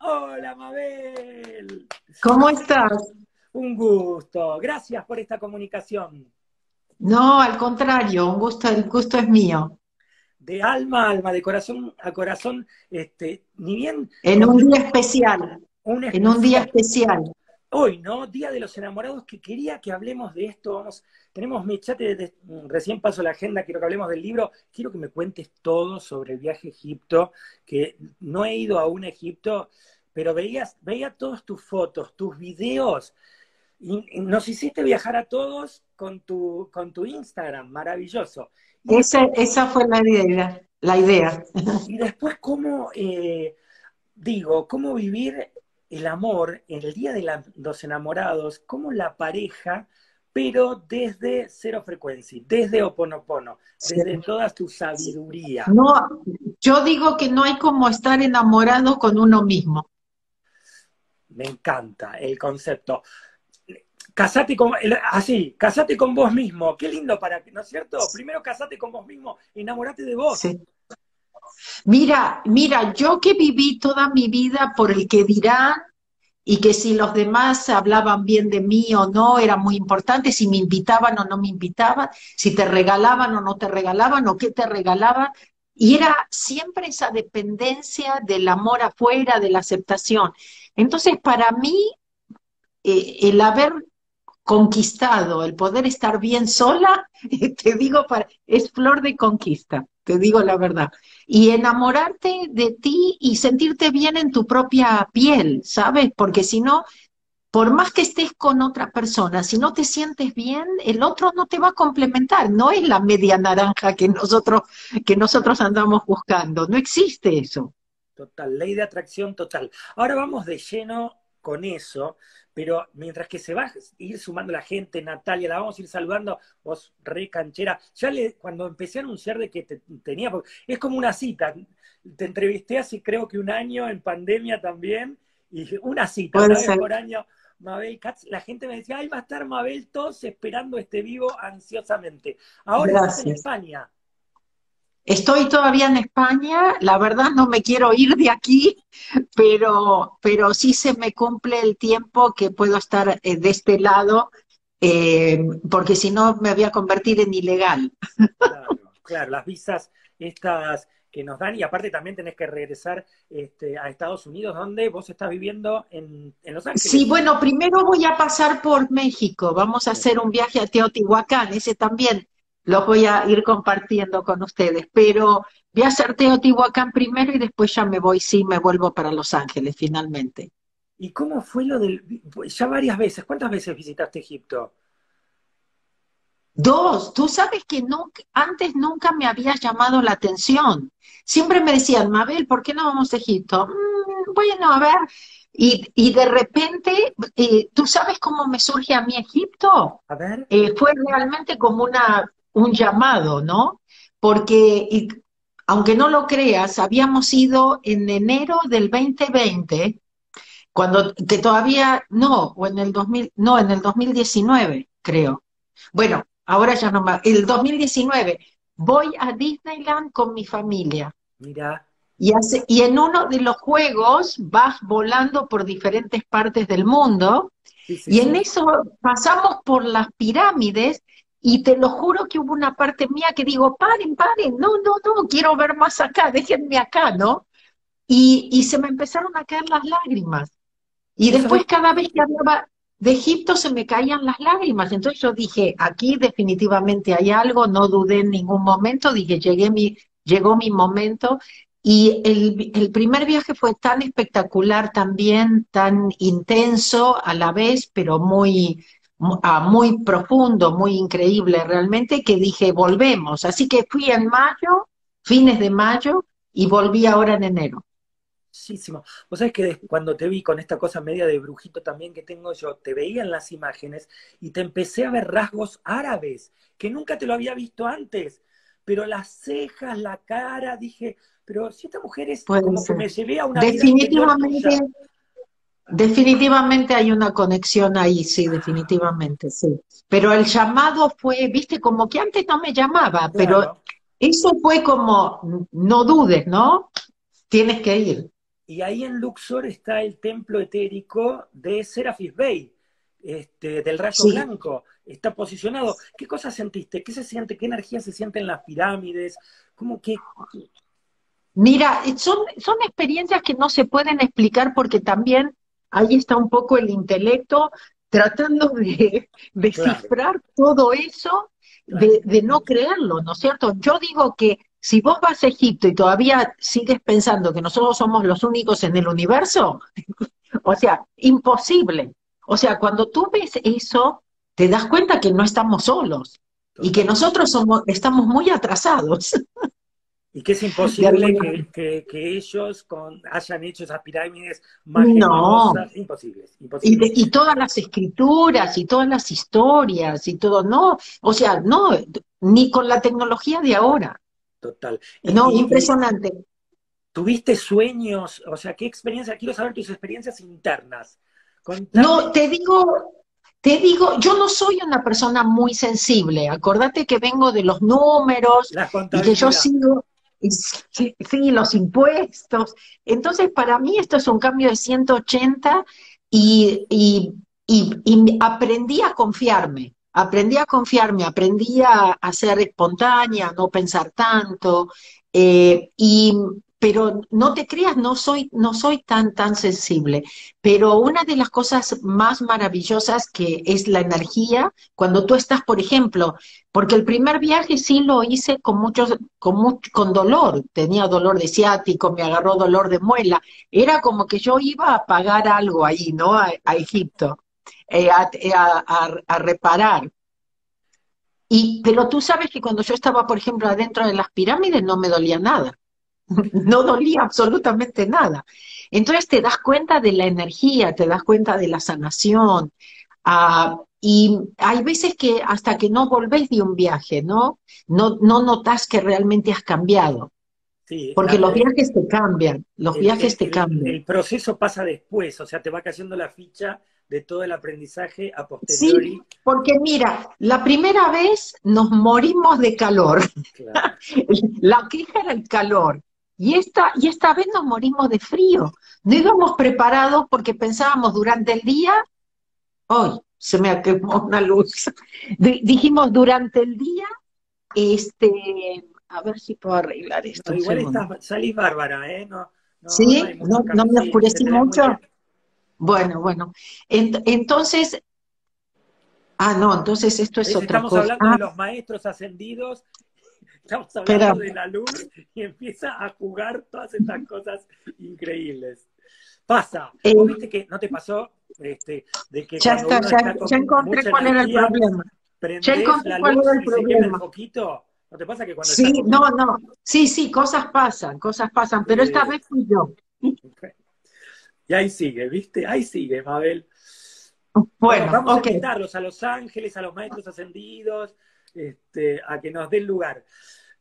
Hola, Mabel. ¿Cómo estás? Un gusto. Gracias por esta comunicación. No, al contrario, un gusto, el gusto es mío. De alma a alma, de corazón a corazón, este, ni bien. En un día especial. En un día especial. Hoy, ¿no? Día de los enamorados, que quería que hablemos de esto. Vamos, tenemos mi chat, de, recién paso la agenda, quiero que hablemos del libro. Quiero que me cuentes todo sobre el viaje a Egipto, que no he ido a un Egipto, pero veías, veía todas tus fotos, tus videos. Y nos hiciste viajar a todos con tu, con tu Instagram, maravilloso. esa fue la idea, la idea. Y después, ¿cómo, eh, digo, cómo vivir el amor en el Día de los Enamorados como la pareja, pero desde cero frecuencia, desde Oponopono, desde toda tu sabiduría. No, yo digo que no hay como estar enamorado con uno mismo. Me encanta el concepto. Casate con, así, casate con vos mismo. Qué lindo para, ¿no es cierto? Primero casate con vos mismo, enamorate de vos. Mira, mira, yo que viví toda mi vida por el que dirán y que si los demás hablaban bien de mí o no era muy importante, si me invitaban o no me invitaban, si te regalaban o no te regalaban o qué te regalaban. Y era siempre esa dependencia del amor afuera, de la aceptación. Entonces, para mí, eh, el haber conquistado, el poder estar bien sola, te digo, para, es flor de conquista, te digo la verdad. Y enamorarte de ti y sentirte bien en tu propia piel, ¿sabes? Porque si no, por más que estés con otra persona, si no te sientes bien, el otro no te va a complementar. No es la media naranja que nosotros, que nosotros andamos buscando. No existe eso. Total, ley de atracción total. Ahora vamos de lleno con eso, pero mientras que se va a ir sumando la gente, Natalia, la vamos a ir saludando, vos re canchera, ya le, cuando empecé a anunciar de que te, tenía, es como una cita, te entrevisté hace creo que un año en pandemia también, y una cita, una vez por año, Mabel Katz, la gente me decía, ahí va a estar Mabel, todos esperando este vivo ansiosamente. Ahora estás en España. Estoy todavía en España, la verdad no me quiero ir de aquí, pero, pero sí se me cumple el tiempo que puedo estar eh, de este lado, eh, porque si no me voy a convertir en ilegal. Claro, claro, las visas estas que nos dan y aparte también tenés que regresar este, a Estados Unidos, donde vos estás viviendo en, en, Los Ángeles. Sí, bueno, primero voy a pasar por México, vamos a hacer un viaje a Teotihuacán, ese también los voy a ir compartiendo con ustedes, pero voy a hacer Teotihuacán primero y después ya me voy, sí, me vuelvo para Los Ángeles finalmente. ¿Y cómo fue lo del... ya varias veces, ¿cuántas veces visitaste Egipto? Dos, tú sabes que no, antes nunca me había llamado la atención. Siempre me decían, Mabel, ¿por qué no vamos a Egipto? Mm, bueno, a ver. Y, y de repente, eh, ¿tú sabes cómo me surge a mí Egipto? A ver. Eh, fue realmente como una un llamado, ¿no? Porque, aunque no lo creas, habíamos ido en enero del 2020, cuando, que todavía, no, o en el 2000, no, en el 2019, creo. Bueno, ahora ya no más, el 2019, voy a Disneyland con mi familia. Mira. Y, hace, y en uno de los juegos vas volando por diferentes partes del mundo, y en eso pasamos por las pirámides y te lo juro que hubo una parte mía que digo, paren, paren, no, no, no, quiero ver más acá, déjenme acá, ¿no? Y, y se me empezaron a caer las lágrimas. Y después cada vez que hablaba de Egipto se me caían las lágrimas. Entonces yo dije, aquí definitivamente hay algo, no dudé en ningún momento, dije, llegué mi, llegó mi momento. Y el, el primer viaje fue tan espectacular también, tan intenso a la vez, pero muy, muy profundo, muy increíble realmente, que dije, volvemos. Así que fui en mayo, fines de mayo, y volví ahora en enero. Muchísimo. Vos sabés que cuando te vi con esta cosa media de brujito también que tengo yo, te veía en las imágenes y te empecé a ver rasgos árabes, que nunca te lo había visto antes. Pero las cejas, la cara, dije, pero si esta mujer es como que me llevé a una Definitivamente. Definitivamente hay una conexión ahí, sí, definitivamente, sí. Pero el llamado fue, viste, como que antes no me llamaba, pero eso fue como, no dudes, ¿no? Tienes que ir. y ahí en Luxor está el templo etérico de Serapis Bey, este, del rayo blanco. Está posicionado. ¿Qué cosas sentiste? ¿Qué se siente? ¿Qué energía se siente en las pirámides? ¿Cómo que...? Mira, son, son experiencias que no se pueden explicar porque también ahí está un poco el intelecto tratando de descifrar todo eso, de, de, no creerlo, ¿no es cierto? Yo digo que si vos vas a Egipto y todavía sigues pensando que nosotros somos los únicos en el universo, o sea, imposible. O sea, cuando tú ves eso, te das cuenta que no estamos solos y que nosotros somos, estamos muy atrasados. Y que es imposible que, ellos con, hayan hecho esas pirámides más no. imposibles. Y, y, todas las escrituras y todas las historias y todo, no, o sea, no, ni con la tecnología de ahora. Total. no, impresionante. ¿Tuviste sueños? O sea, ¿qué experiencia? Quiero saber tus experiencias internas. No, te digo, te digo, yo no soy una persona muy sensible. Acordate que vengo de los números y que yo sigo, sí, los impuestos. Entonces, para mí esto es un cambio de 180 y, y, aprendí a confiarme. Aprendí a confiarme, aprendí a, ser espontánea, no pensar tanto. Eh, y pero no te creas, no soy, no soy tan, tan sensible. Pero una de las cosas más maravillosas que es la energía, cuando tú estás, por ejemplo, porque el primer viaje sí lo hice con mucho, con, con dolor, tenía dolor de ciático, me agarró dolor de muela, era como que yo iba a pagar algo ahí, ¿no? A, Egipto, eh, a reparar. Y, pero tú sabes que cuando yo estaba, por ejemplo, adentro de las pirámides no me dolía nada. no dolía absolutamente nada. Entonces te das cuenta de la energía, te das cuenta de la sanación. Ah, y hay veces que hasta que no volvés de un viaje, ¿no? No, no notas que realmente has cambiado. Porque los viajes te cambian, los viajes te cambian. El proceso pasa después, o sea, te va cayendo la ficha de todo el aprendizaje a posteriori. Sí, porque mira, la primera vez nos morimos de calor. la queja era el calor. Y esta, y esta vez nos morimos de frío. No íbamos preparados porque pensábamos durante el día, hoy se me quemó una luz. dijimos durante el día, este, a ver si puedo arreglar esto. igual está, salís bárbara, ¿eh? No, sí, no, me oscurecí mucho. Bueno, bueno. entonces, ah, no, entonces esto es otra cosa. Estamos hablando de ah. los maestros ascendidos Estamos hablando de la luz y empieza a jugar todas estas cosas increíbles. Pasa. Eh, viste que no te pasó? Este, de que ya está, ya, encontré cuál era el problema. Ya encontré cuál era el problema. Un poquito, ¿No te pasa que cuando Sí, no, no. Sí, sí, cosas pasan, cosas pasan, pero esta vez fui yo. Y ahí sigue, ¿viste? Ahí sigue, Mabel. Bueno, vamos a invitarlos a los ángeles, a los maestros ascendidos, este, a que nos den lugar.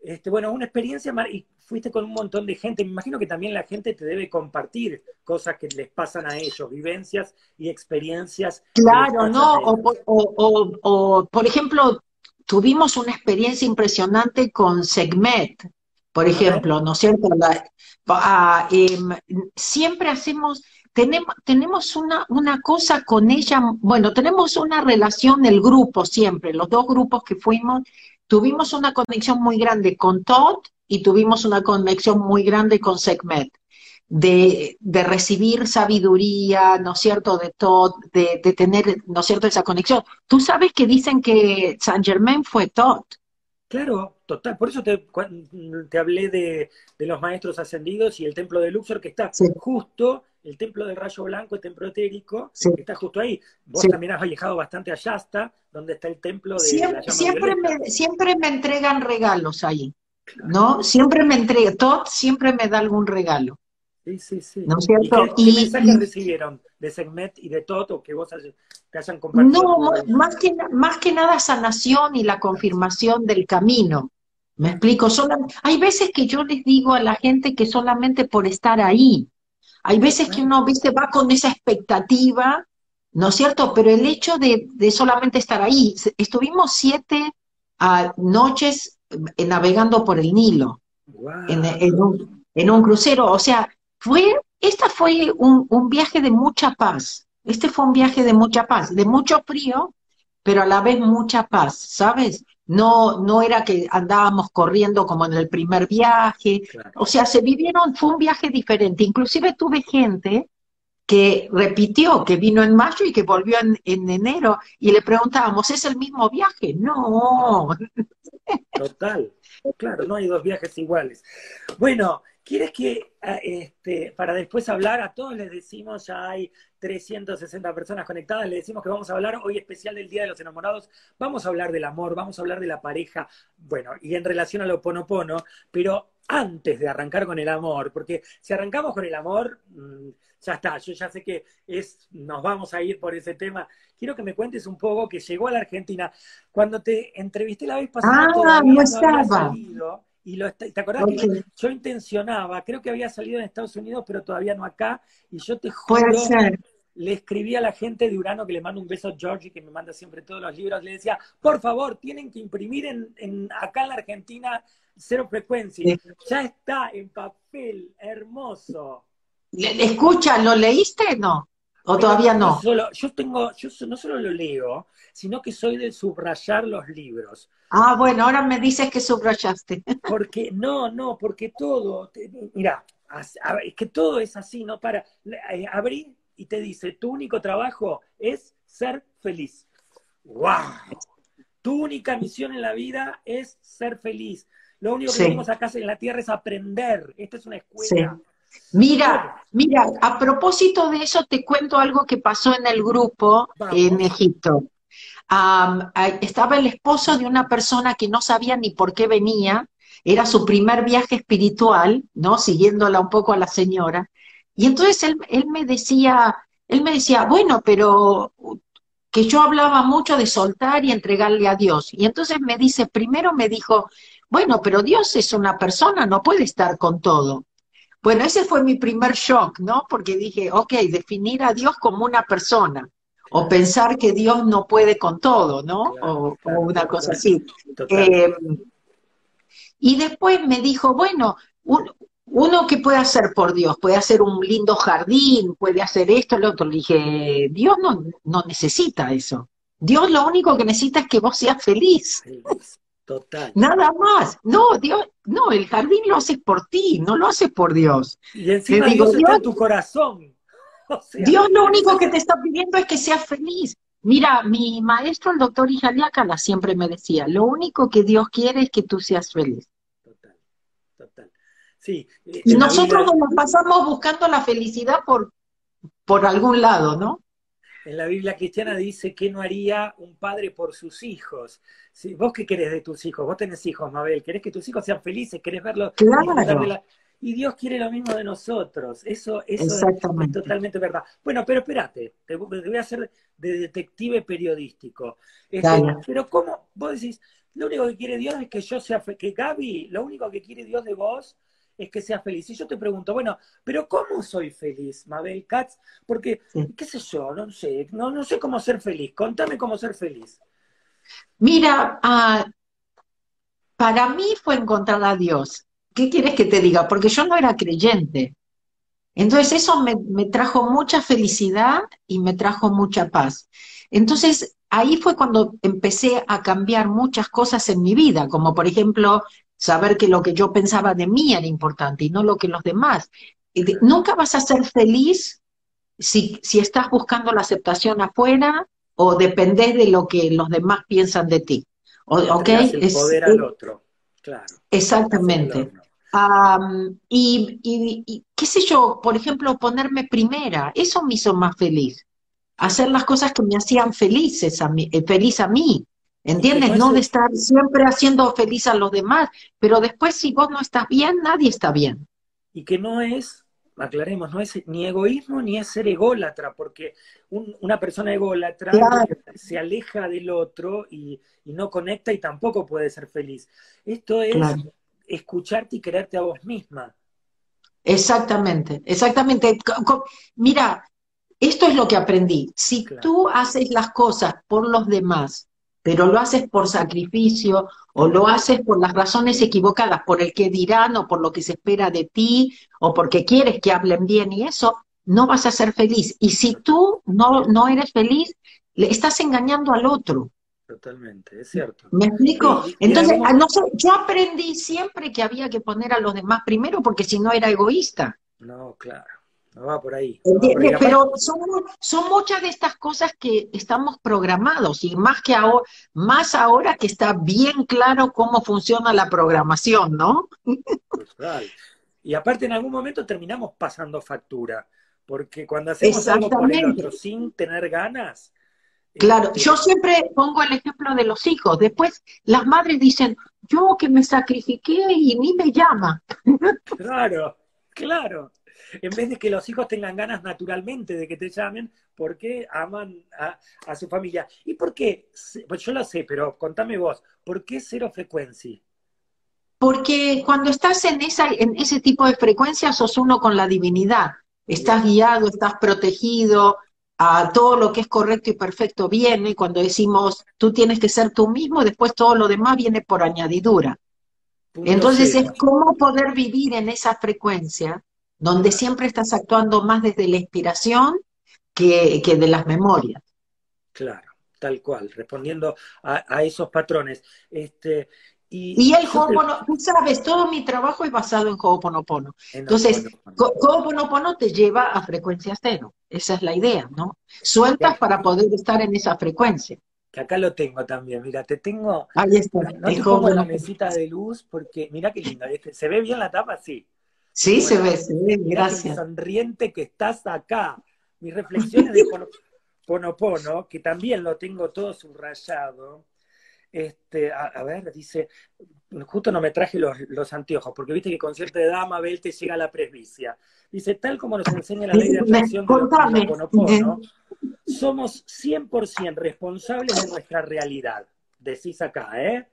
Este, bueno, una experiencia, y fuiste con un montón de gente, me imagino que también la gente te debe compartir cosas que les pasan a ellos, vivencias y experiencias. Claro, ¿no? O, por ejemplo, tuvimos una experiencia impresionante con Segmet, por ejemplo, ¿no es cierto? Ah, em, siempre hacemos, tenemos, tenemos una, una cosa con ella, bueno, tenemos una relación, el grupo siempre, los dos grupos que fuimos, tuvimos una conexión muy grande con Todd y tuvimos una conexión muy grande con Segmet. De, de, recibir sabiduría, ¿no es cierto?, de Todd, de, de, tener, ¿no es cierto?, esa conexión. Tú sabes que dicen que Saint Germain fue Todd. Claro, total. Por eso te, te hablé de, de, los maestros ascendidos y el templo de Luxor, que está justo el templo del rayo blanco, el templo etérico, está justo ahí. Vos también has viajado bastante a Yasta, donde está el templo de siempre, siempre me, siempre me entregan regalos ahí, ¿no? Siempre me entrega, todo siempre me da algún regalo. Sí, sí, sí. ¿No es cierto? ¿Y qué, mensajes recibieron de Segmet y de Toto que vos te hayan compartido? No, más que, más que nada sanación y la confirmación del camino. ¿Me explico? hay veces que yo les digo a la gente que solamente por estar ahí, hay veces que uno, viste, va con esa expectativa, ¿no es cierto? Pero el hecho de, solamente estar ahí, estuvimos siete ah, noches eh, navegando por el Nilo, en, un, crucero, o sea, fue esta fue un, un viaje de mucha paz. Este fue un viaje de mucha paz, de mucho frío, pero a la vez mucha paz, ¿sabes? No, no era que andábamos corriendo como en el primer viaje, o sea, se vivieron, fue un viaje diferente. Inclusive tuve gente que repitió, que vino en mayo y que volvió en, en enero, y le preguntábamos, ¿es el mismo viaje? No. Total, claro, no hay dos viajes iguales. Bueno, ¿Quieres que, ah, este, para después hablar, a todos les decimos, ya hay 360 personas conectadas, les decimos que vamos a hablar hoy especial del Día de los Enamorados, vamos a hablar del amor, vamos a hablar de la pareja, bueno, y en relación a lo ponopono, pero antes de arrancar con el amor, porque si arrancamos con el amor, mm, ya está, yo ya sé que es, nos vamos a ir por ese tema. Quiero que me cuentes un poco que llegó a la Argentina. Cuando te entrevisté la vez pasada, ah, no estaba. Y lo, ¿Te acordás que yo intencionaba, creo que había salido en Estados Unidos, pero todavía no acá, y yo te juro, le escribí a la gente de Urano, que le mando un beso a Georgie, que me manda siempre todos los libros, le decía, por favor, tienen que imprimir en, acá en la Argentina cero frecuencia. Ya está en papel, hermoso. Escucha, ¿lo leíste no? ¿O todavía no? yo tengo, yo no solo lo leo, sino que soy de subrayar los libros. Ah, bueno, ahora me dices que subrayaste. Porque, no, no, porque todo, mira, es que todo es así, ¿no? Para, eh, abrir y te dice, tu único trabajo es ser feliz. ¡Wow! Tu única misión en la vida es ser feliz. Lo único que tenemos acá en la Tierra es aprender. Esta es una escuela. Mira, mira, a propósito de eso te cuento algo que pasó en el grupo en Egipto. estaba el esposo de una persona que no sabía ni por qué venía, era su primer viaje espiritual, ¿no? Siguiéndola un poco a la señora. Y entonces él, él me decía, él me decía, bueno, pero que yo hablaba mucho de soltar y entregarle a Dios. Y entonces me dice, primero me dijo, bueno, pero Dios es una persona, no puede estar con todo. Bueno, ese fue mi primer shock, ¿no? Porque dije, ok, definir a Dios como una persona, o pensar que Dios no puede con todo, ¿no? o, una cosa así. Eh, y después me dijo, bueno, uno que puede hacer por Dios, puede hacer un lindo jardín, puede hacer esto, lo otro. Le dije, Dios no, no necesita eso. Dios lo único que necesita es que vos seas feliz. Total. Nada más. No, Dios, no, el jardín lo haces por ti, no lo haces por Dios. Y encima Dios, está en tu corazón. Dios lo único que te está pidiendo es que seas feliz. Mira, mi maestro, el doctor Ijaliácala, siempre me decía, lo único que Dios quiere es que tú seas feliz. Total, total. Sí. Y nosotros nos pasamos buscando la felicidad por, por algún lado, ¿no? En la Biblia cristiana dice que no haría un padre por sus hijos. ¿Vos qué querés de tus hijos? Vos tenés hijos, Mabel. ¿Querés que tus hijos sean felices? ¿Querés verlos? Claro. Y Dios quiere lo mismo de nosotros. Eso, eso es, totalmente verdad. Bueno, pero espérate, te, voy a hacer de detective periodístico. Este, pero ¿cómo? Vos decís, lo único que quiere Dios es que yo sea, que Gaby, lo único que quiere Dios de vos es que seas feliz. Y yo te pregunto, bueno, pero ¿cómo soy feliz, Mabel Katz? Porque, qué sé yo, no sé, no, no sé cómo ser feliz. Contame cómo ser feliz. Mira, ah, para mí fue encontrar a Dios. ¿Qué quieres que te diga? Porque yo no era creyente. Entonces eso me, me trajo mucha felicidad y me trajo mucha paz. Entonces ahí fue cuando empecé a cambiar muchas cosas en mi vida, como por ejemplo saber que lo que yo pensaba de mí era importante y no lo que los demás. Nunca vas a ser feliz si, si estás buscando la aceptación afuera o dependés de lo que los demás piensan de ti. O, El poder al otro, claro. Exactamente. y, y, qué sé yo, por ejemplo, ponerme primera, eso me hizo más feliz. Hacer las cosas que me hacían felices a mí, eh, feliz a mí. ¿Entiendes? No de estar siempre haciendo feliz a los demás, pero después si vos no estás bien, nadie está bien. Y que no es, aclaremos, no es ni egoísmo ni es ser ególatra, porque una persona ególatra se aleja del otro y, no conecta y tampoco puede ser feliz. Esto es escucharte y quererte a vos misma. Exactamente, exactamente. Mira, esto es lo que aprendí. Si tú haces las cosas por los demás, pero lo haces por sacrificio o lo haces por las razones equivocadas, por el que dirán o por lo que se espera de ti o porque quieres que hablen bien y eso, no vas a ser feliz. Y si tú no, no eres feliz, le estás engañando al otro. Totalmente, es cierto. ¿Me explico? Entonces, no yo aprendí siempre que había que poner a los demás primero porque si no era egoísta. No, claro. No va por ahí. Pero son, son, muchas de estas cosas que estamos programados y más que ahora, más ahora que está bien claro cómo funciona la programación, ¿no? Y aparte en algún momento terminamos pasando factura, porque cuando hacemos algo por el otro sin tener ganas. Claro, este, yo siempre pongo el ejemplo de los hijos. Después las madres dicen, yo que me sacrifiqué y ni me llama. Claro, claro en vez de que los hijos tengan ganas naturalmente de que te llamen, porque aman a, su familia. ¿Y por qué? Pues yo lo sé, pero contame vos, ¿por qué cero frecuencia? Porque cuando estás en, esa, en ese tipo de frecuencia, sos uno con la divinidad. Estás guiado, estás protegido, a todo lo que es correcto y perfecto viene. Cuando decimos tú tienes que ser tú mismo, después todo lo demás viene por añadidura. Entonces es cómo poder vivir en esa frecuencia donde siempre estás actuando más desde la inspiración que, de las memorias. Claro, tal cual, respondiendo a, esos patrones. Este, y, el Ho'oponopono, tú sabes, todo mi trabajo es basado en Ho'oponopono. Entonces, Ho'oponopono te lleva a frecuencia cero. Esa es la idea, ¿no? Sueltas para poder estar en esa frecuencia. Que acá lo tengo también, mira, te tengo. Ahí está. No te pongo la mesita de luz porque, mira qué lindo. ¿Se ve bien la tapa? Sí. Sí, se ve, se ve, gracias. sonriente que estás acá. Mis reflexiones de Ponopono, que también lo tengo todo subrayado. Este, a, ver, dice, justo no me traje los, anteojos, porque viste que con cierta edad Mabel te llega la presbicia. Dice, tal como nos enseña la ley de atracción de Ponopono, somos 100% responsables de nuestra realidad. Decís acá, ¿eh?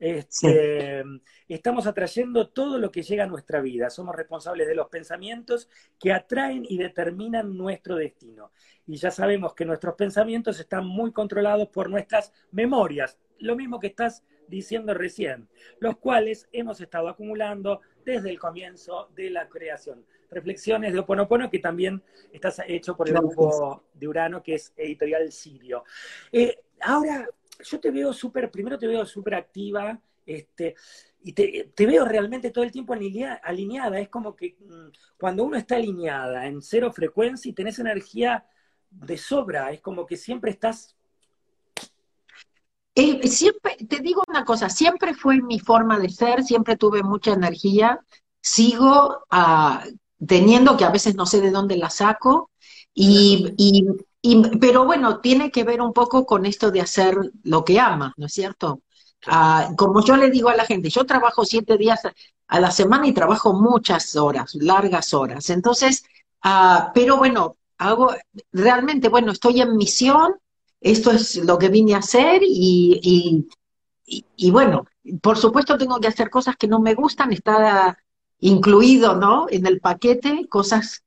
Este, estamos atrayendo todo lo que llega a nuestra vida. Somos responsables de los pensamientos que atraen y determinan nuestro destino. Y ya sabemos que nuestros pensamientos están muy controlados por nuestras memorias, lo mismo que estás diciendo recién, los cuales hemos estado acumulando desde el comienzo de la creación. Reflexiones de Oponopono que también está hecho por el grupo de Urano, que es editorial Sirio. Eh, ahora, yo te veo súper, primero te veo súper activa, este, y te, veo realmente todo el tiempo alineada. Es como que mm, cuando uno está alineada en cero frecuencia y tenés energía de sobra, es como que siempre estás... Eh, siempre, te digo una cosa, siempre fue mi forma de ser, siempre tuve mucha energía, sigo ah, teniendo que a veces no sé de dónde la saco, y, pero bueno, tiene que ver un poco con esto de hacer lo que ama, ¿no es cierto? Ah, como yo le digo a la gente, yo trabajo siete días a la semana y trabajo muchas horas, largas horas. Entonces, ah, pero bueno, hago realmente, bueno, estoy en misión, esto es lo que vine a hacer y, y, bueno, por supuesto tengo que hacer cosas que no me gustan, está incluido, ¿no? En el paquete, cosas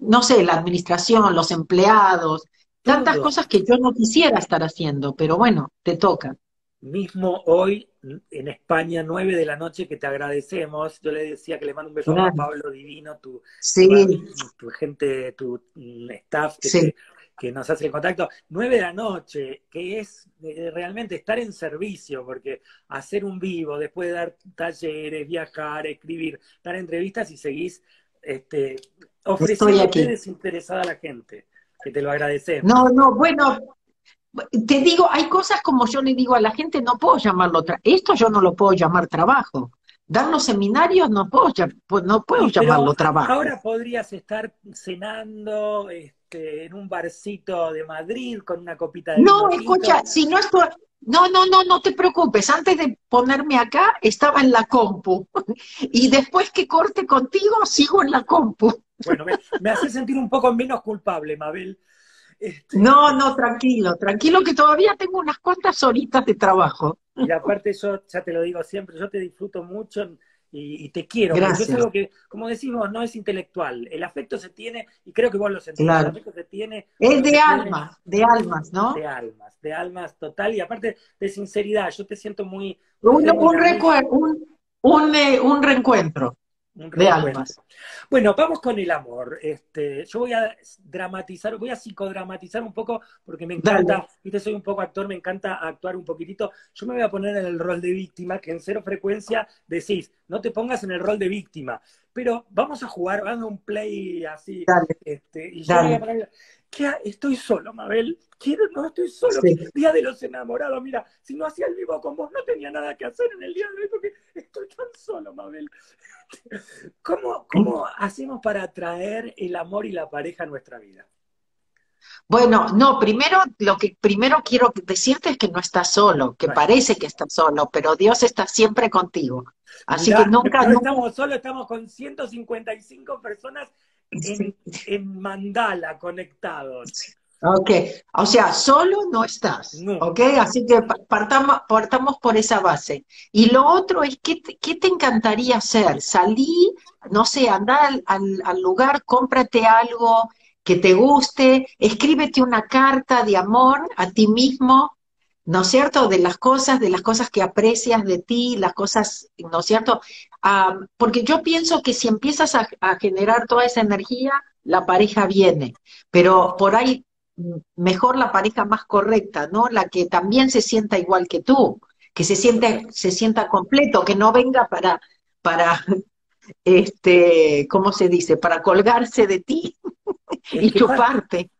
no sé, la administración, los empleados, tantas cosas que yo no quisiera estar haciendo, pero bueno, te toca. Mismo hoy en España, nueve de la noche, que te agradecemos. Yo le decía que le mando un beso a Pablo Divino, tu, tu, gente, tu mm, staff que, que, nos hace el contacto. Nueve de la noche, que es eh, realmente estar en servicio, porque hacer un vivo, después de dar talleres, viajar, escribir, dar entrevistas y seguís este, ofreciendo desinteresada a la gente, que te lo agradecemos. No, no, bueno, te digo, hay cosas como yo le digo a la gente, no puedo llamarlo, esto yo no lo puedo llamar trabajo. Dar los seminarios no puedo, pues, no puedo llamarlo trabajo. Ahora podrías estar cenando este, en un barcito de Madrid con una copita de No, escucha, si no estoy, no, no, no, no te preocupes. Antes de ponerme acá, estaba en la compu. Y después que corte contigo, sigo en la compu. Bueno, me, hace sentir un poco menos culpable, Mabel. Este, no, no, tranquilo, tranquilo que todavía tengo unas cuantas horitas de trabajo. Y aparte yo, ya te lo digo siempre, yo te disfruto mucho y, te quiero. Gracias. Es algo que, como decimos, no es intelectual. El afecto se tiene, y creo que vos lo sentís, el afecto se tiene. Es de almas, de almas, ¿no? De almas, de almas total, y aparte de sinceridad, yo te siento muy... Un, un, un, un, eh, un reencuentro. De almas. Bueno, vamos con el amor. Este, yo voy a dramatizar, voy a psicodramatizar un poco porque me encanta, viste, soy un poco actor, me encanta actuar un poquitito. Yo me voy a poner en el rol de víctima, que en cero frecuencia decís, no te pongas en el rol de víctima, pero vamos a jugar, vamos a un play así. Este, y yo voy a poner, ¿qué estoy solo, Mabel. Quiero, no estoy solo. Día de los enamorados. Mira, si no hacía el vivo con vos, no tenía nada que hacer en el día de hoy porque estoy tan solo, Mabel. ¿Cómo, cómo hacemos para atraer el amor y la pareja a nuestra vida? Bueno, no, primero lo que primero quiero decirte es que no estás solo, que parece que estás solo, pero Dios está siempre contigo. Así que nunca, no estamos solos, estamos con 155 personas en, mandala conectados. Ok, o sea, solo no estás, ok, así que partamos, partamos por esa base. Y lo otro es, ¿qué te, qué te encantaría hacer? Salí, no sé, anda al, al, lugar, cómprate algo que te guste, escríbete una carta de amor a ti mismo, ¿no es cierto? De las cosas, de las cosas que aprecias de ti, las cosas, ¿no es cierto? porque yo pienso que si empiezas a, generar toda esa energía, la pareja viene, pero por ahí mejor la pareja más correcta, ¿no? La que también se sienta igual que tú, que se siente, se sienta completo, que no venga para, para, este, ¿cómo se dice? Para colgarse de ti y chuparte.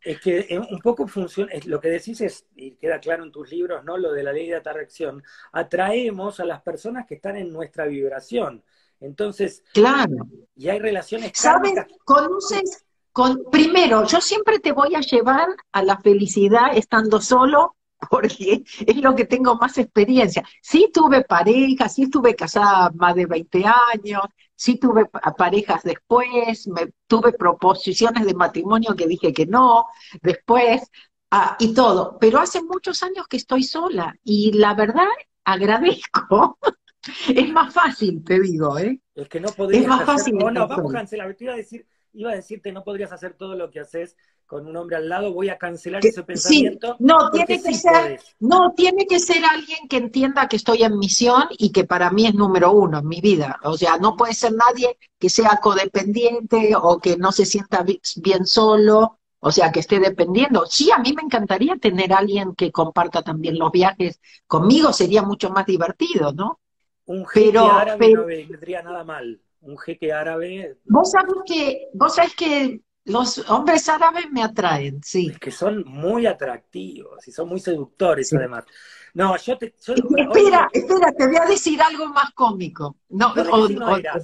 Es que eh, un poco funciona, lo que decís es, y queda claro en tus libros, ¿no? Lo de la ley de atracción, atraemos a las personas que están en nuestra vibración. Entonces, claro. Y hay relaciones. ¿Sabes? Conoces, con, primero, yo siempre te voy a llevar a la felicidad estando solo, porque es lo que tengo más experiencia. Sí tuve pareja, sí estuve casada más de 20 años, sí tuve parejas después, me, tuve proposiciones de matrimonio que dije que no, después, ah, y todo. Pero hace muchos años que estoy sola y la verdad agradezco. es más fácil, te digo, ¿eh? Es que no podrías es más fácil. No, no, vamos a cancelar. iba a decir, iba a decirte, no podrías hacer todo lo que haces con un hombre al lado, voy a cancelar ese pensamiento. no, tiene que ser, no, tiene que ser alguien que entienda que estoy en misión y que para mí es número uno en mi vida. O sea, no puede ser nadie que sea codependiente o que no se sienta bien solo, o sea, que esté dependiendo. Sí, a mí me encantaría tener alguien que comparta también los viajes conmigo, sería mucho más divertido, ¿no? Un jeque árabe no vendría nada mal. Un jeque árabe. Vos sabés que, vos sabés que los hombres árabes me atraen, sí. que son muy atractivos y son muy seductores además. No, yo te... espera, espera, te voy a decir algo más cómico. No, o,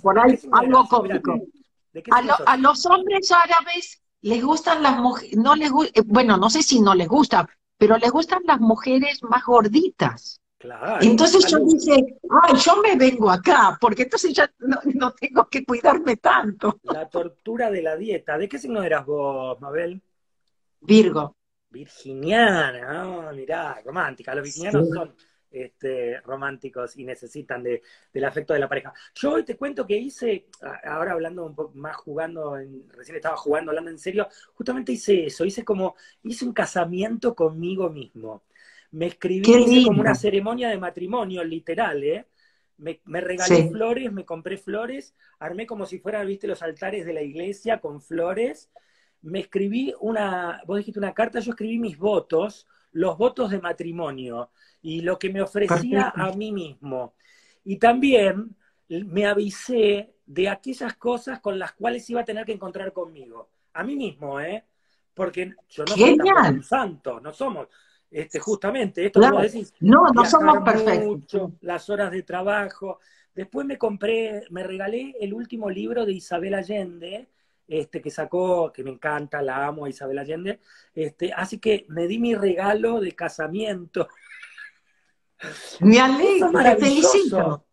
por ahí algo cómico. a, los hombres árabes les gustan las mujeres, no les eh, bueno, no sé si no les gusta, pero les gustan las mujeres más gorditas entonces yo dije, ay, yo me vengo acá, porque entonces ya no, tengo que cuidarme tanto. La tortura de la dieta. ¿De qué signo eras vos, Mabel? Virgo. Virginiana, oh, mirá, romántica. Los virginianos son este, románticos y necesitan de, del afecto de la pareja. Yo hoy te cuento que hice, ahora hablando un poco más jugando, recién estaba jugando, hablando en serio, justamente hice eso, hice como, hice un casamiento conmigo mismo. Me escribí como una ceremonia de matrimonio, literal, ¿eh? Me, regalé flores, me compré flores, armé como si fueran, viste, los altares de la iglesia con flores. Me escribí una, vos dijiste una carta, yo escribí mis votos, los votos de matrimonio y lo que me ofrecía a mí mismo. Y también me avisé de aquellas cosas con las cuales iba a tener que encontrar conmigo. A mí mismo, ¿eh? Porque yo no soy un santo, no somos. Este, justamente, esto claro. decís, no, no somos perfectos. las horas de trabajo. Después me compré, me regalé el último libro de Isabel Allende, este, que sacó, que me encanta, la amo a Isabel Allende. Este, así que me di mi regalo de casamiento. Me alegro, te felicito.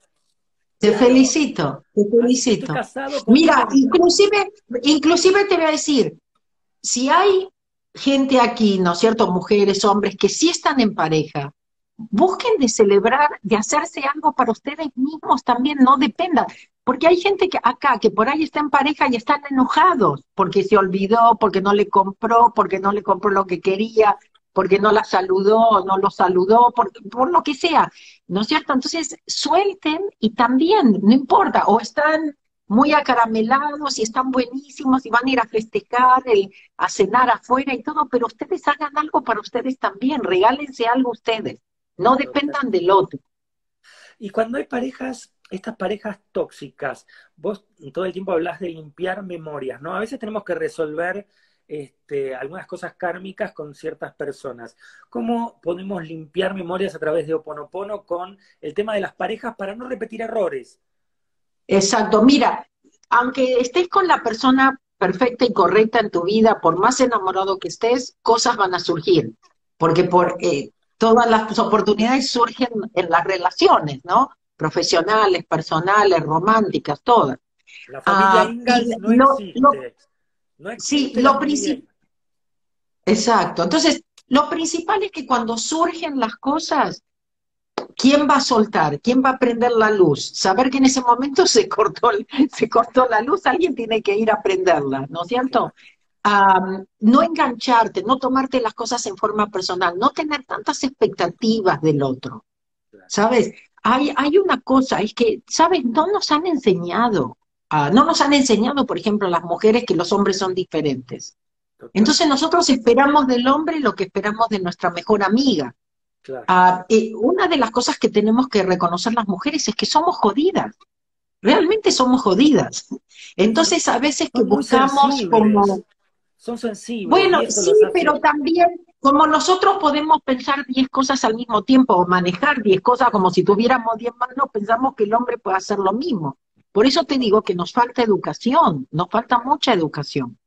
Te felicito, te felicito. Mira, inclusive, inclusive te voy a decir, si hay gente aquí, ¿no es cierto? Mujeres, hombres que sí están en pareja, busquen de celebrar, de hacerse algo para ustedes mismos también, no dependan. Porque hay gente que acá, que por ahí está en pareja y están enojados porque se olvidó, porque no le compró, porque no le compró lo que quería, porque no la saludó, no lo saludó, por, por lo que sea, ¿no es cierto? Entonces, suelten y también, no importa, o están muy acaramelados y están buenísimos y van a ir a festejar, el, a cenar afuera y todo, pero ustedes hagan algo para ustedes también, regálense algo ustedes, no dependan del otro. Y cuando hay parejas, estas parejas tóxicas, vos todo el tiempo hablas de limpiar memorias, ¿no? A veces tenemos que resolver este, algunas cosas kármicas con ciertas personas. ¿Cómo podemos limpiar memorias a través de Oponopono con el tema de las parejas para no repetir errores? Exacto, mira, aunque estés con la persona perfecta y correcta en tu vida, por más enamorado que estés, cosas van a surgir, porque por eh, todas las oportunidades surgen en las relaciones, ¿no? Profesionales, personales, románticas, todas. La familia ah, Ingalls no, existe. no existe. Sí, lo principal. Exacto. Entonces, lo principal es que cuando surgen las cosas, ¿Quién va a soltar? ¿Quién va a prender la luz? Saber que en ese momento se cortó, se cortó la luz, alguien tiene que ir a prenderla, ¿no es cierto? no engancharte, no tomarte las cosas en forma personal, no tener tantas expectativas del otro. ¿Sabes? Hay, hay una cosa, es que, ¿sabes? No nos han enseñado, no nos han enseñado, por ejemplo, las mujeres que los hombres son diferentes. Entonces nosotros esperamos del hombre lo que esperamos de nuestra mejor amiga. Ah, una de las cosas que tenemos que reconocer las mujeres es que somos jodidas. Realmente somos jodidas. Entonces, a veces que buscamos como... Son sensibles. Bueno, sí, pero también como nosotros podemos pensar 10 cosas al mismo tiempo o manejar 10 cosas como si tuviéramos 10 manos, pensamos que el hombre puede hacer lo mismo. Por eso te digo que nos falta educación, nos falta mucha educación.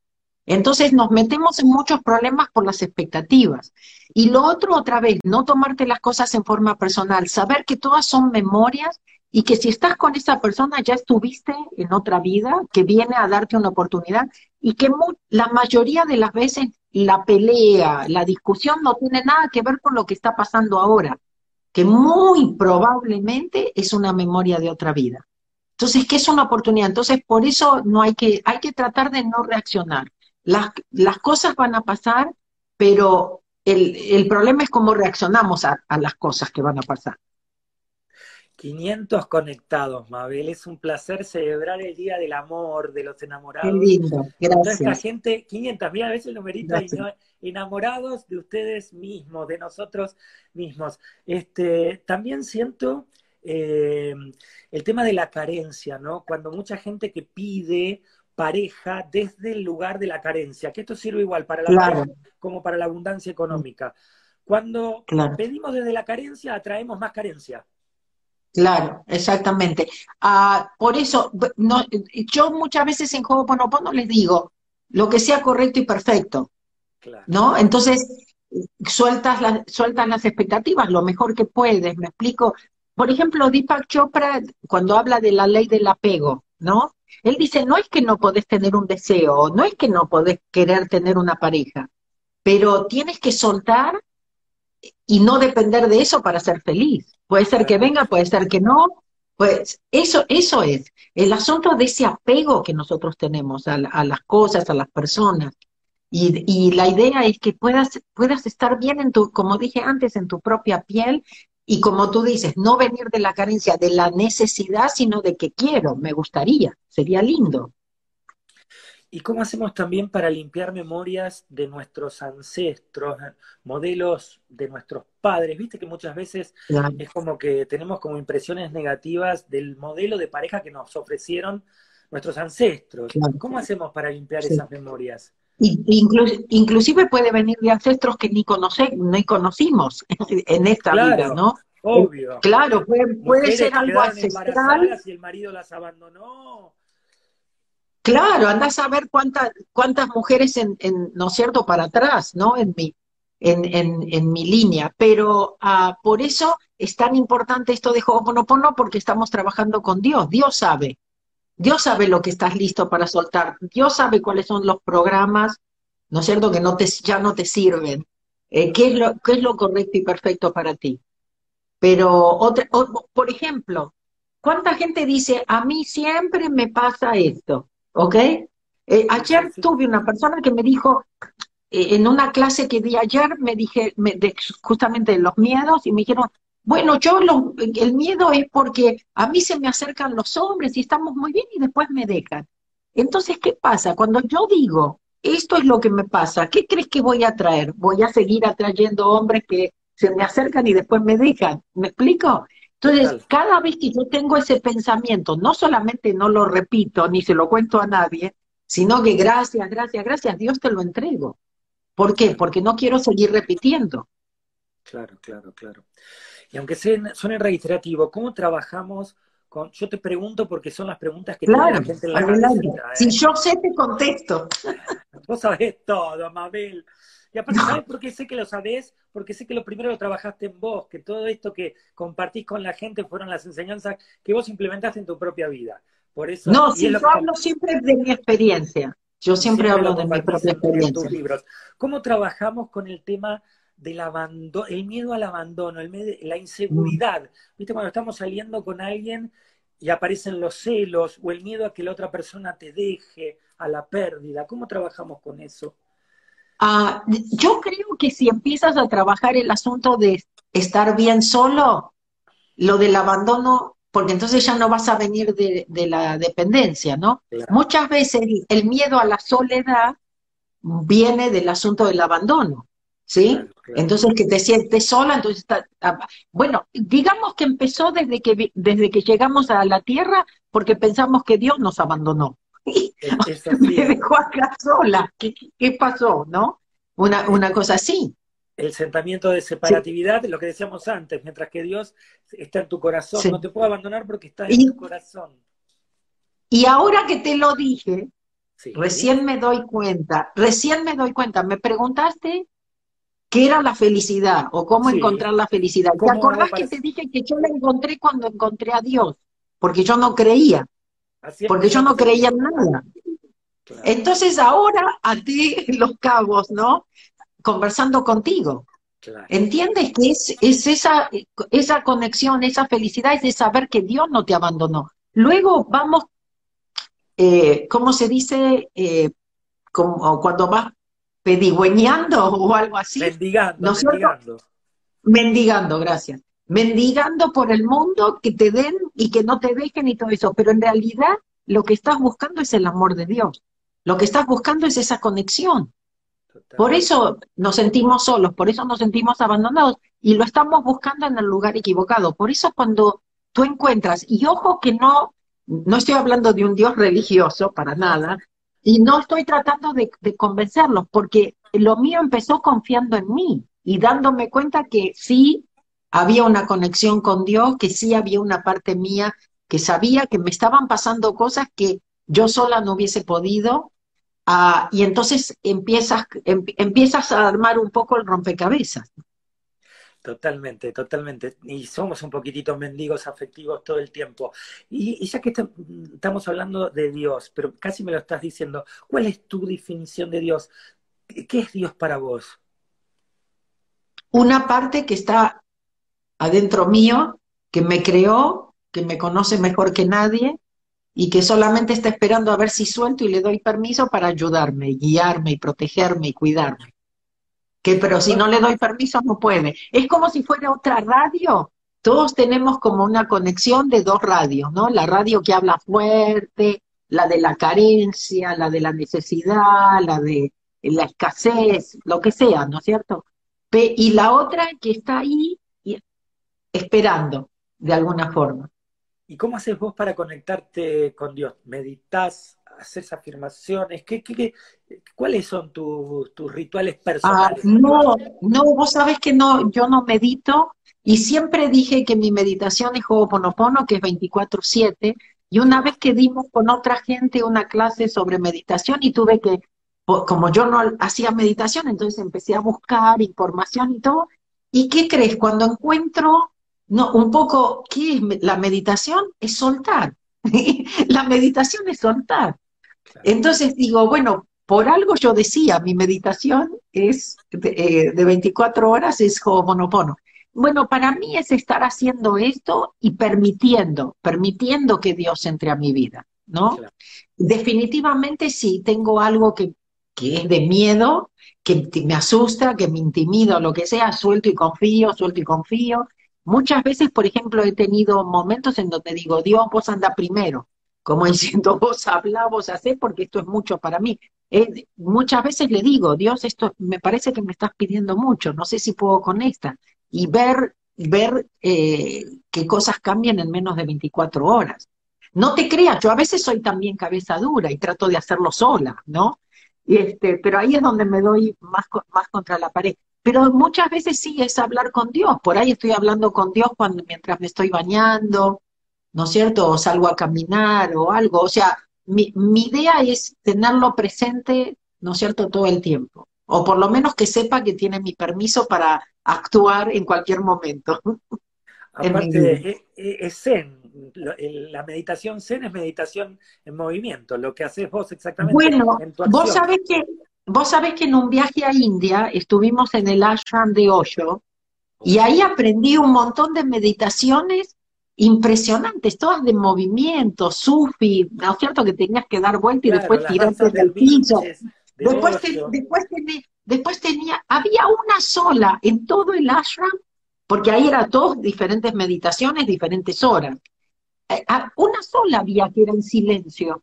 Entonces nos metemos en muchos problemas por las expectativas. Y lo otro, otra vez, no tomarte las cosas en forma personal, saber que todas son memorias y que si estás con esa persona ya estuviste en otra vida, que viene a darte una oportunidad y que la mayoría de las veces la pelea, la discusión no tiene nada que ver con lo que está pasando ahora, que muy probablemente es una memoria de otra vida. Entonces, ¿qué es una oportunidad? Entonces, por eso no hay que, hay que tratar de no reaccionar. Las, las cosas van a pasar, pero el, el problema es cómo reaccionamos a, a las cosas que van a pasar. 500 conectados, Mabel. Es un placer celebrar el Día del Amor, de los enamorados. Qué lindo, gracias. Toda gente, 500, mira, a veces lo merita, enamorados de ustedes mismos, de nosotros mismos. Este, también siento eh, el tema de la carencia, ¿no? Cuando mucha gente que pide pareja desde el lugar de la carencia, que esto sirve igual para la como para la abundancia económica. Cuando pedimos desde la carencia, atraemos más carencia. Claro, exactamente. Ah, por eso, no, yo muchas veces en Juego Ponopono les digo, lo que sea correcto y perfecto, ¿no? Entonces, sueltas, sueltas las expectativas lo mejor que puedes, me explico. Por ejemplo, Deepak Chopra, cuando habla de la ley del apego, ¿no? Él dice, no es que no podés tener un deseo, no es que no podés querer tener una pareja, pero tienes que soltar y no depender de eso para ser feliz. Puede ser que venga, puede ser que no. Pues eso, eso es el asunto de ese apego que nosotros tenemos a, las cosas, a las personas. Y, y, la idea es que puedas, puedas estar bien en tu, como dije antes, en tu propia piel y como tú dices, no venir de la carencia, de la necesidad, sino de que quiero, me gustaría, sería lindo. ¿Y cómo hacemos también para limpiar memorias de nuestros ancestros, modelos de nuestros padres? Viste que muchas veces es como que tenemos como impresiones negativas del modelo de pareja que nos ofrecieron nuestros ancestros. ¿Cómo hacemos para limpiar esas memorias? Inclusive puede venir de ancestros que ni, conoce, ni conocimos en esta vida, ¿no? Obvio. Claro, puede, ser algo ancestral. Si el marido las abandonó. Claro, andás a ver cuántas cuántas mujeres, en, ¿no es cierto?, para atrás, ¿no? En mi, en, en, mi línea. Pero ah, por eso es tan importante esto de Ho'oponopono, porque estamos trabajando con Dios. Dios sabe. Dios sabe lo que estás listo para soltar. Dios sabe cuáles son los programas, ¿no es cierto?, que no te, ya no te sirven. Eh, ¿qué, es lo, ¿Qué es lo correcto y perfecto para ti? Pero, otra, por ejemplo, ¿cuánta gente dice, a mí siempre me pasa esto? ¿ok? Eh, ayer tuve una persona que me dijo, eh, en una clase que di ayer me dije me, de, justamente de los miedos y me dijeron, bueno, yo lo, el miedo es porque a mí se me acercan los hombres y estamos muy bien y después me dejan. Entonces, ¿qué pasa? Cuando yo digo, esto es lo que me pasa, ¿qué crees que voy a traer? Voy a seguir atrayendo hombres que se me acercan y después me dejan. ¿Me explico? Entonces, cada vez que yo tengo ese pensamiento, no solamente no lo repito ni se lo cuento a nadie, sino que gracias, gracias, gracias, Dios te lo entrego. ¿Por qué? Porque no quiero seguir repitiendo. Claro, claro, claro. Y aunque suene reiterativo, ¿cómo trabajamos con, yo te pregunto porque son las preguntas que claro, la gente en la ¿eh? Si yo sé, te contesto. Vos sabés todo, Mabel. Y aparte, ¿sabes por qué sé que lo sabés? Porque sé que lo primero lo trabajaste en vos, que todo esto que compartís con la gente fueron las enseñanzas que vos implementaste en tu propia vida. Por eso, no, si yo hablo siempre de mi experiencia. Yo siempre, hablo de mi propia experiencia. libros. ¿Cómo trabajamos con el tema del abandono, el miedo al abandono, el la inseguridad? ¿Viste? Cuando estamos saliendo con alguien y aparecen los celos o el miedo a que la otra persona te deje, a la pérdida. ¿Cómo trabajamos con eso? Ah, yo creo que si empiezas a trabajar el asunto de estar bien solo, lo del abandono porque entonces ya no vas a venir de, la dependencia, ¿no? Muchas veces el miedo a la soledad viene del asunto del abandono, ¿sí? Entonces que te sientes sola, entonces está, bueno, digamos que empezó desde que desde que llegamos a la tierra porque pensamos que Dios nos abandonó. me dejó acá sola. ¿Qué, qué pasó, no? Una, una cosa así el sentimiento de separatividad, lo que decíamos antes, mientras que Dios está en tu corazón, no te puedo abandonar porque está en tu corazón. Y ahora que te lo dije, recién me doy cuenta, recién me doy cuenta, me preguntaste qué era la felicidad o cómo encontrar la felicidad. ¿Te acordás que te dije que yo la encontré cuando encontré a Dios? Porque yo no creía, porque yo no creía en nada. Entonces ahora a ti los cabos, ¿no? conversando contigo. ¿Entiendes? Que es, es esa, esa conexión, esa felicidad, es de saber que Dios no te abandonó. Luego vamos, eh, ¿cómo se dice? Eh, como cuando vas pedigüeñando o algo así. Mendigando, mendigando. Mendigando, gracias. Mendigando por el mundo, que te den y que no te dejen y todo eso. Pero en realidad lo que estás buscando es el amor de Dios. Lo que estás buscando es esa conexión. Por eso nos sentimos solos, por eso nos sentimos abandonados y lo estamos buscando en el lugar equivocado. Por eso cuando tú encuentras, y ojo que no, no estoy hablando de un Dios religioso para nada, y no estoy tratando de, convencerlos, porque lo mío empezó confiando en mí y dándome cuenta que sí había una conexión con Dios, que sí había una parte mía que sabía que me estaban pasando cosas que yo sola no hubiese podido Ah, y entonces empiezas, em, empiezas a armar un poco el rompecabezas. Totalmente, totalmente. Y somos un poquitito mendigos afectivos todo el tiempo. Y, ya que estamos hablando de Dios, pero casi me lo estás diciendo, ¿cuál es tu definición de Dios? ¿Qué es Dios para vos? Una parte que está adentro mío, que me creó, que me conoce mejor que nadie, y que solamente está esperando a ver si suelto y le doy permiso para ayudarme, guiarme y protegerme y cuidarme. Que pero si no le doy permiso no puede. Es como si fuera otra radio. Todos tenemos como una conexión de dos radios, ¿no? La radio que habla fuerte, la de la carencia, la de la necesidad, la de la escasez, lo que sea, ¿no es cierto? Y la otra que está ahí esperando, de alguna forma. ¿Y cómo haces vos para conectarte con Dios? ¿Meditas? ¿Haces afirmaciones? ¿Qué, qué, cuáles son tus rituales ah, personales? no, no, vos sabés que no, yo no medito y siempre dije que mi meditación es Ho'oponopono, que es 24-7, y una vez que dimos con otra gente una clase sobre meditación y tuve que, como yo no hacía meditación, entonces empecé a buscar información y todo. ¿Y qué crees? Cuando encuentro no, un poco, ¿qué es la meditación? Es soltar. la meditación es soltar. Entonces digo, bueno, por algo yo decía, mi meditación es de, 24 eh, horas, es Ho'oponopono. Bueno, para mí es estar haciendo esto y permitiendo, permitiendo que Dios entre a mi vida, ¿no? Definitivamente sí, tengo algo que, que es de miedo, que me asusta, que me intimida o lo que sea, suelto y confío, suelto y confío. Muchas veces, por ejemplo, he tenido momentos en donde digo, Dios, vos anda primero, como diciendo, vos habla, vos hacés, porque esto es mucho para mí. Eh, muchas veces le digo, Dios, esto me parece que me estás pidiendo mucho, no sé si puedo con esta. Y ver, ver eh, que cosas cambian en menos de 24 horas. No te creas, yo a veces soy también cabeza dura y trato de hacerlo sola, ¿no? Este, pero ahí es donde me doy más, más contra la pared. Pero muchas veces sí es hablar con Dios. Por ahí estoy hablando con Dios cuando, mientras me estoy bañando, ¿no es cierto? O salgo a caminar o algo. O sea, mi, mi idea es tenerlo presente, ¿no es cierto?, todo el tiempo. O por lo menos que sepa que tiene mi permiso para actuar en cualquier momento. Aparte, es zen, la meditación zen es meditación en movimiento, lo que haces vos exactamente. Bueno, vos sabés que vos sabés que en un viaje a India estuvimos en el ashram de Osho y ahí aprendí un montón de meditaciones impresionantes, todas de movimiento, sufi, ¿no es cierto? Que tenías que dar vuelta y después tirarte del piso. Después, después, después tenía, había una sola en todo el ashram, porque ahí eran todas diferentes meditaciones, diferentes horas. Eh, una sola había que era en silencio.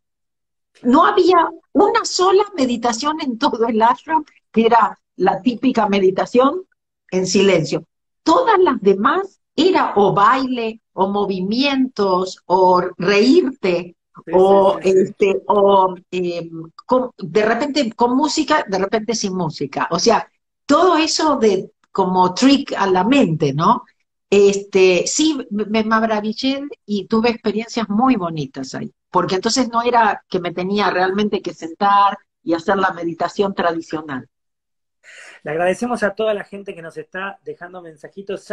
No había una sola meditación en todo el ashram que era la típica meditación en silencio. Todas las demás era o baile, o movimientos, o reírte, o, este, o em, de repente con música, de repente sin música. O sea, todo eso de como trick a la mente, ¿no? Este, sí, me maravillé y tuve experiencias muy bonitas ahí, porque entonces no era que me tenía realmente que sentar y hacer la meditación tradicional. Le agradecemos a toda la gente que nos está dejando mensajitos.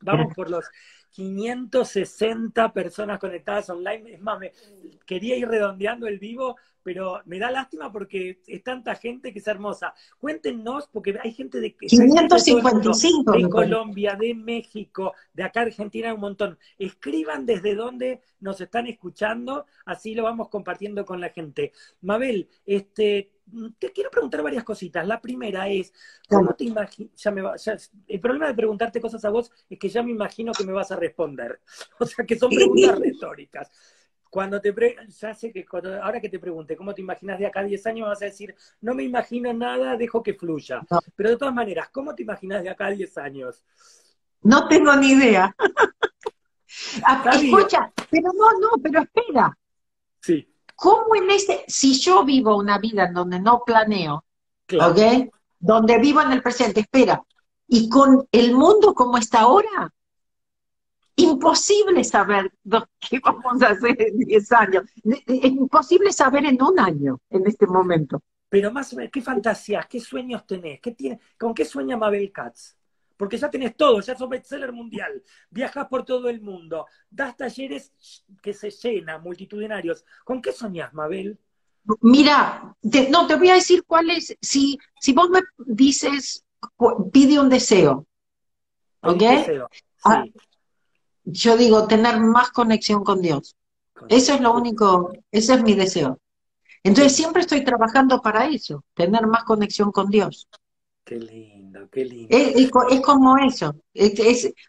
Vamos por los 560 personas conectadas online. Es más, me, quería ir redondeando el vivo, pero me da lástima porque es tanta gente que es hermosa. Cuéntenos, porque hay gente de, 555, de, Colombia, de México, de acá Argentina, un montón. Escriban desde dónde nos están escuchando, así lo vamos compartiendo con la gente. Mabel, este, te quiero preguntar varias cositas. La primera es, ¿cómo te imaginas? el problema de preguntarte cosas a vos es que ya me imagino que me vas a responder. O sea, que son preguntas retóricas. Cuando te ya sé que ahora que te pregunte cómo te imaginas de acá a 10 años, vas a decir, no me imagino nada, dejo que fluya. Pero de todas maneras, ¿cómo te imaginas de acá a 10 años? No tengo ni idea. Escucha, pero no, no, pero espera. Sí. ¿Cómo en este, si yo vivo una vida en donde no planeo, ¿ok? Donde vivo en el presente, espera, y con el mundo como está ahora, imposible saber qué vamos a hacer en 10 años. Es imposible saber en un año, en este momento. Pero más o menos, ¿qué fantasías, qué sueños tenés? ¿Qué tiene, ¿Con qué sueña Mabel Katz? Porque ya tenés todo, ya sos bestseller mundial, viajas por todo el mundo, das talleres que se llenan, multitudinarios. ¿Con qué soñás, Mabel? Mira, no, te voy a decir cuál es, si, si vos me dices, pide un deseo, ¿ok? Deseo, ah, yo digo, tener más conexión con Dios. Eso es lo único, ese es mi deseo. Entonces siempre estoy trabajando para eso, tener más conexión con Dios. Qué lindo, qué lindo. Es, como eso.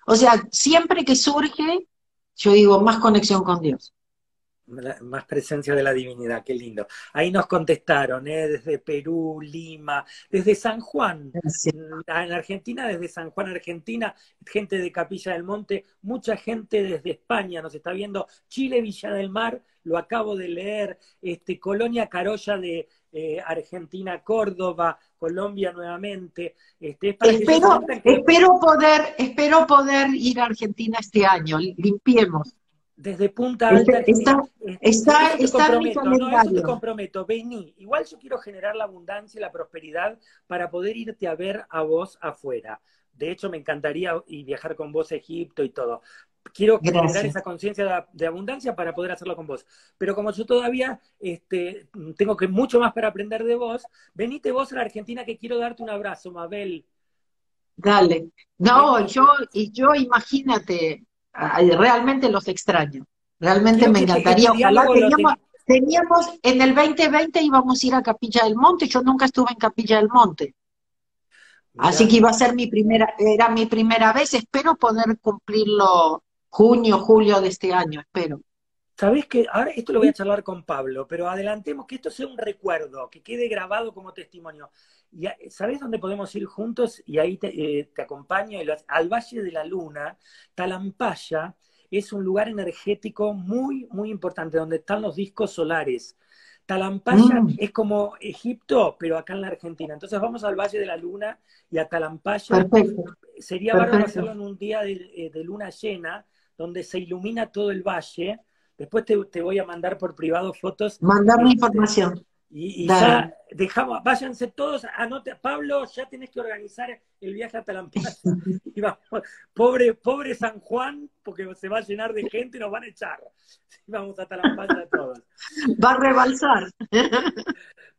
o sea, siempre que surge, yo digo, más conexión con Dios más presencia de la divinidad, qué lindo. Ahí nos contestaron, ¿eh? desde Perú, Lima, desde San Juan, en Argentina, desde San Juan, Argentina, gente de Capilla del Monte, mucha gente desde España nos está viendo, Chile, Villa del Mar, lo acabo de leer, este, Colonia Carolla de eh, Argentina, Córdoba, Colombia nuevamente. Este, espero, espero, poder, espero poder ir a Argentina este año, limpiemos desde Punta Alta. Está, está, está, en no, eso te comprometo, vení. Igual yo quiero generar la abundancia y la prosperidad para poder irte a ver a vos afuera. De hecho, me encantaría y viajar con vos a Egipto y todo. Quiero generar esa conciencia de, abundancia para poder hacerlo con vos. Pero como yo todavía este, tengo que mucho más para aprender de vos, venite vos a la Argentina que quiero darte un abrazo, Mabel. Dale. No, yo, y yo imagínate, realmente los extraño. Realmente me encantaría. Ojalá teníamos, teníamos, en el 2020 íbamos a ir a Capilla del Monte, yo nunca estuve en Capilla del Monte. Así que iba a ser mi primera, era mi primera vez, espero poder cumplirlo junio, julio de este año, espero. Sabés que ahora esto lo voy a charlar con Pablo, pero adelantemos que esto sea un recuerdo, que quede grabado como testimonio. Y ¿Sabés dónde podemos ir juntos? Y ahí te, eh, acompaño al Valle de la Luna, Talampaya, es un lugar energético muy, muy importante, donde están los discos solares. Talampaya mm. es como Egipto, pero acá en la Argentina. Entonces vamos al Valle de la Luna y a Talampaya. Sería bárbaro hacerlo en un día de, eh, de, luna llena, donde se ilumina todo el valle Después te, voy a mandar por privado fotos. Mandame este, información. Y, ya dejamos, váyanse todos, anote, Pablo, ya tenés que organizar el viaje a Talampaya. pobre, pobre San Juan, porque se va a llenar de gente y nos van a echar. Vamos a Talampaya todos. Va a rebalsar.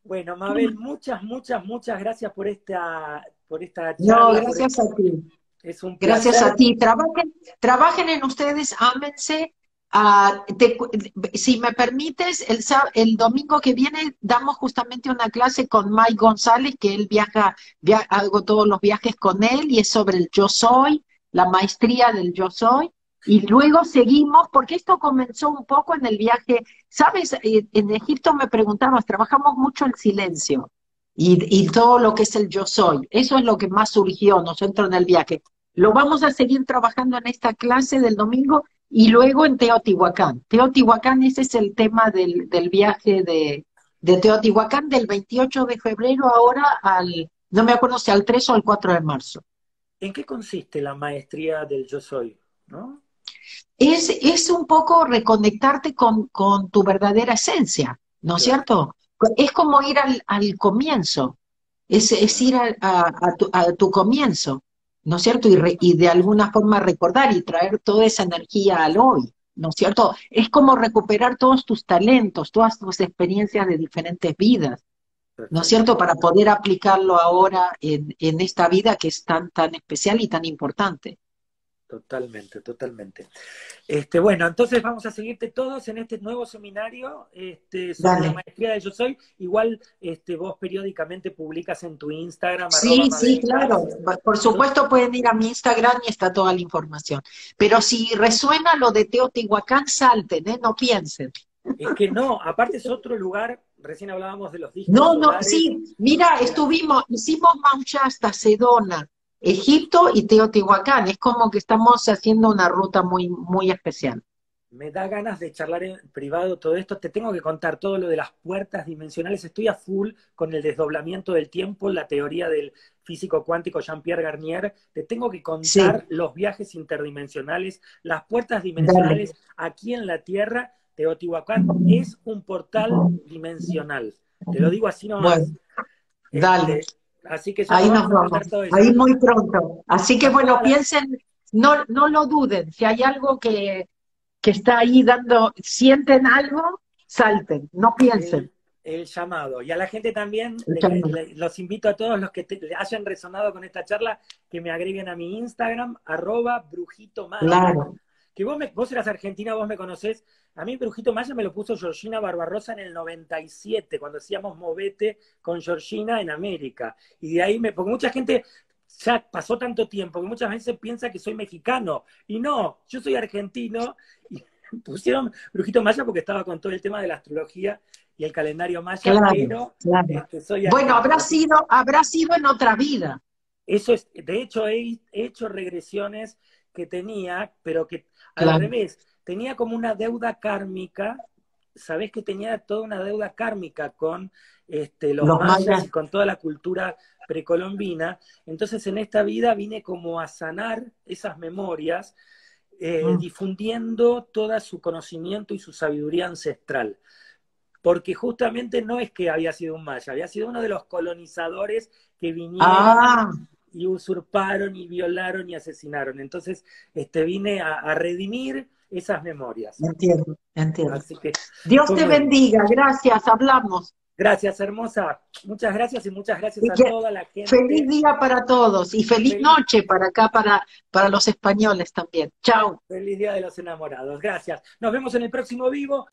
Bueno, Mabel, muchas, muchas, muchas gracias por esta, por esta charla. No, gracias a ti. Es un Gracias a ti. Trabajen, trabajen en ustedes, ámense Ah, si me permites, el, el, domingo que viene damos justamente una clase con Mike González, que él viaja, hago todos los viajes con él y es sobre el yo soy, la maestría del yo soy. Y luego seguimos, porque esto comenzó un poco en el viaje, sabes, eh, en Egipto me preguntabas, trabajamos mucho el silencio y, y todo lo que es el yo soy. Eso es lo que más surgió nosotros en el viaje. Lo vamos a seguir trabajando en esta clase del domingo y luego en Teotihuacán. Teotihuacán, ese es el tema del, viaje de, Teotihuacán del 28 de febrero ahora al, no me acuerdo si al 3 o al 4 de marzo. ¿En qué consiste la maestría del yo soy? ¿no? Es, es un poco reconectarte con, con tu verdadera esencia, ¿no es cierto? Es como ir al, al comienzo, es, es ir a, tu, a tu comienzo. ¿No es cierto? Y, y, de alguna forma recordar y traer toda esa energía al hoy, ¿no es cierto? Es como recuperar todos tus talentos, todas tus experiencias de diferentes vidas, ¿no es cierto? Para poder aplicarlo ahora en, en esta vida que es tan, tan especial y tan importante. Totalmente, totalmente. Este, bueno, entonces vamos a seguirte todos en este nuevo seminario este, sobre la maestría de Yo Soy. Igual este, vos periódicamente publicas en tu Instagram. Sí, sí, claro. Por supuesto pueden ir a mi Instagram y está toda la información. Pero si resuena lo de Teotihuacán, salten, ¿eh? no piensen. Es que no, aparte es otro lugar, recién hablábamos de los discos. No, no, sí, mira, estuvimos, hicimos Maucha hasta Sedona, Egipto y Teotihuacán. Es como que estamos haciendo una ruta muy, muy especial. Me da ganas de charlar en privado todo esto. Te tengo que contar todo lo de las puertas dimensionales. Estoy a full con el desdoblamiento del tiempo, la teoría del físico cuántico Jean-Pierre Garnier. Te tengo que contar los viajes interdimensionales, las puertas dimensionales aquí en la Tierra. Teotihuacán es un portal dimensional. Te lo digo así nomás. dale. Este, Así que ahí nos vamos, ahí muy pronto. Así que bueno, piensen, no, no lo duden, si hay algo que, que está ahí dando, sienten algo, salten, no piensen. El, llamado. Y a la gente también, los invito a todos los que hayan resonado con esta charla, que me agreguen a mi Instagram, arroba brujito Claro. Que vos, me, vos eras argentina, vos me conocés, a mí Brujito Maya me lo puso Georgina Barbarosa en el 97, cuando hacíamos Movete con Georgina en América. Y de ahí me, porque mucha gente ya pasó tanto tiempo que muchas veces piensa que soy mexicano. Y no, yo soy argentino. Y pusieron Brujito Maya porque estaba con todo el tema de la astrología y el calendario maya, claro, este, bueno, habrá sido, habrá sido en otra vida. Eso es, de hecho, he, hecho regresiones que tenía, pero que al revés tenía como una deuda kármica, sabés que tenía toda una deuda kármica con este, los, mayas, y con toda la cultura precolombina. Entonces en esta vida vine como a sanar esas memorias, eh, mm. difundiendo todo su conocimiento y su sabiduría ancestral. Porque justamente no es que había sido un maya, había sido uno de los colonizadores que vinieron ah. Y usurparon y violaron y asesinaron. Entonces, este, vine a redimir esas memorias. Entiendo, entiendo. Dios te bendiga, gracias, hablamos. Gracias, hermosa. Muchas gracias y muchas gracias a toda la gente. Feliz día para todos y feliz, noche para acá, para, para los españoles también. Chao. Feliz día de los enamorados. Gracias. Nos vemos en el próximo vivo.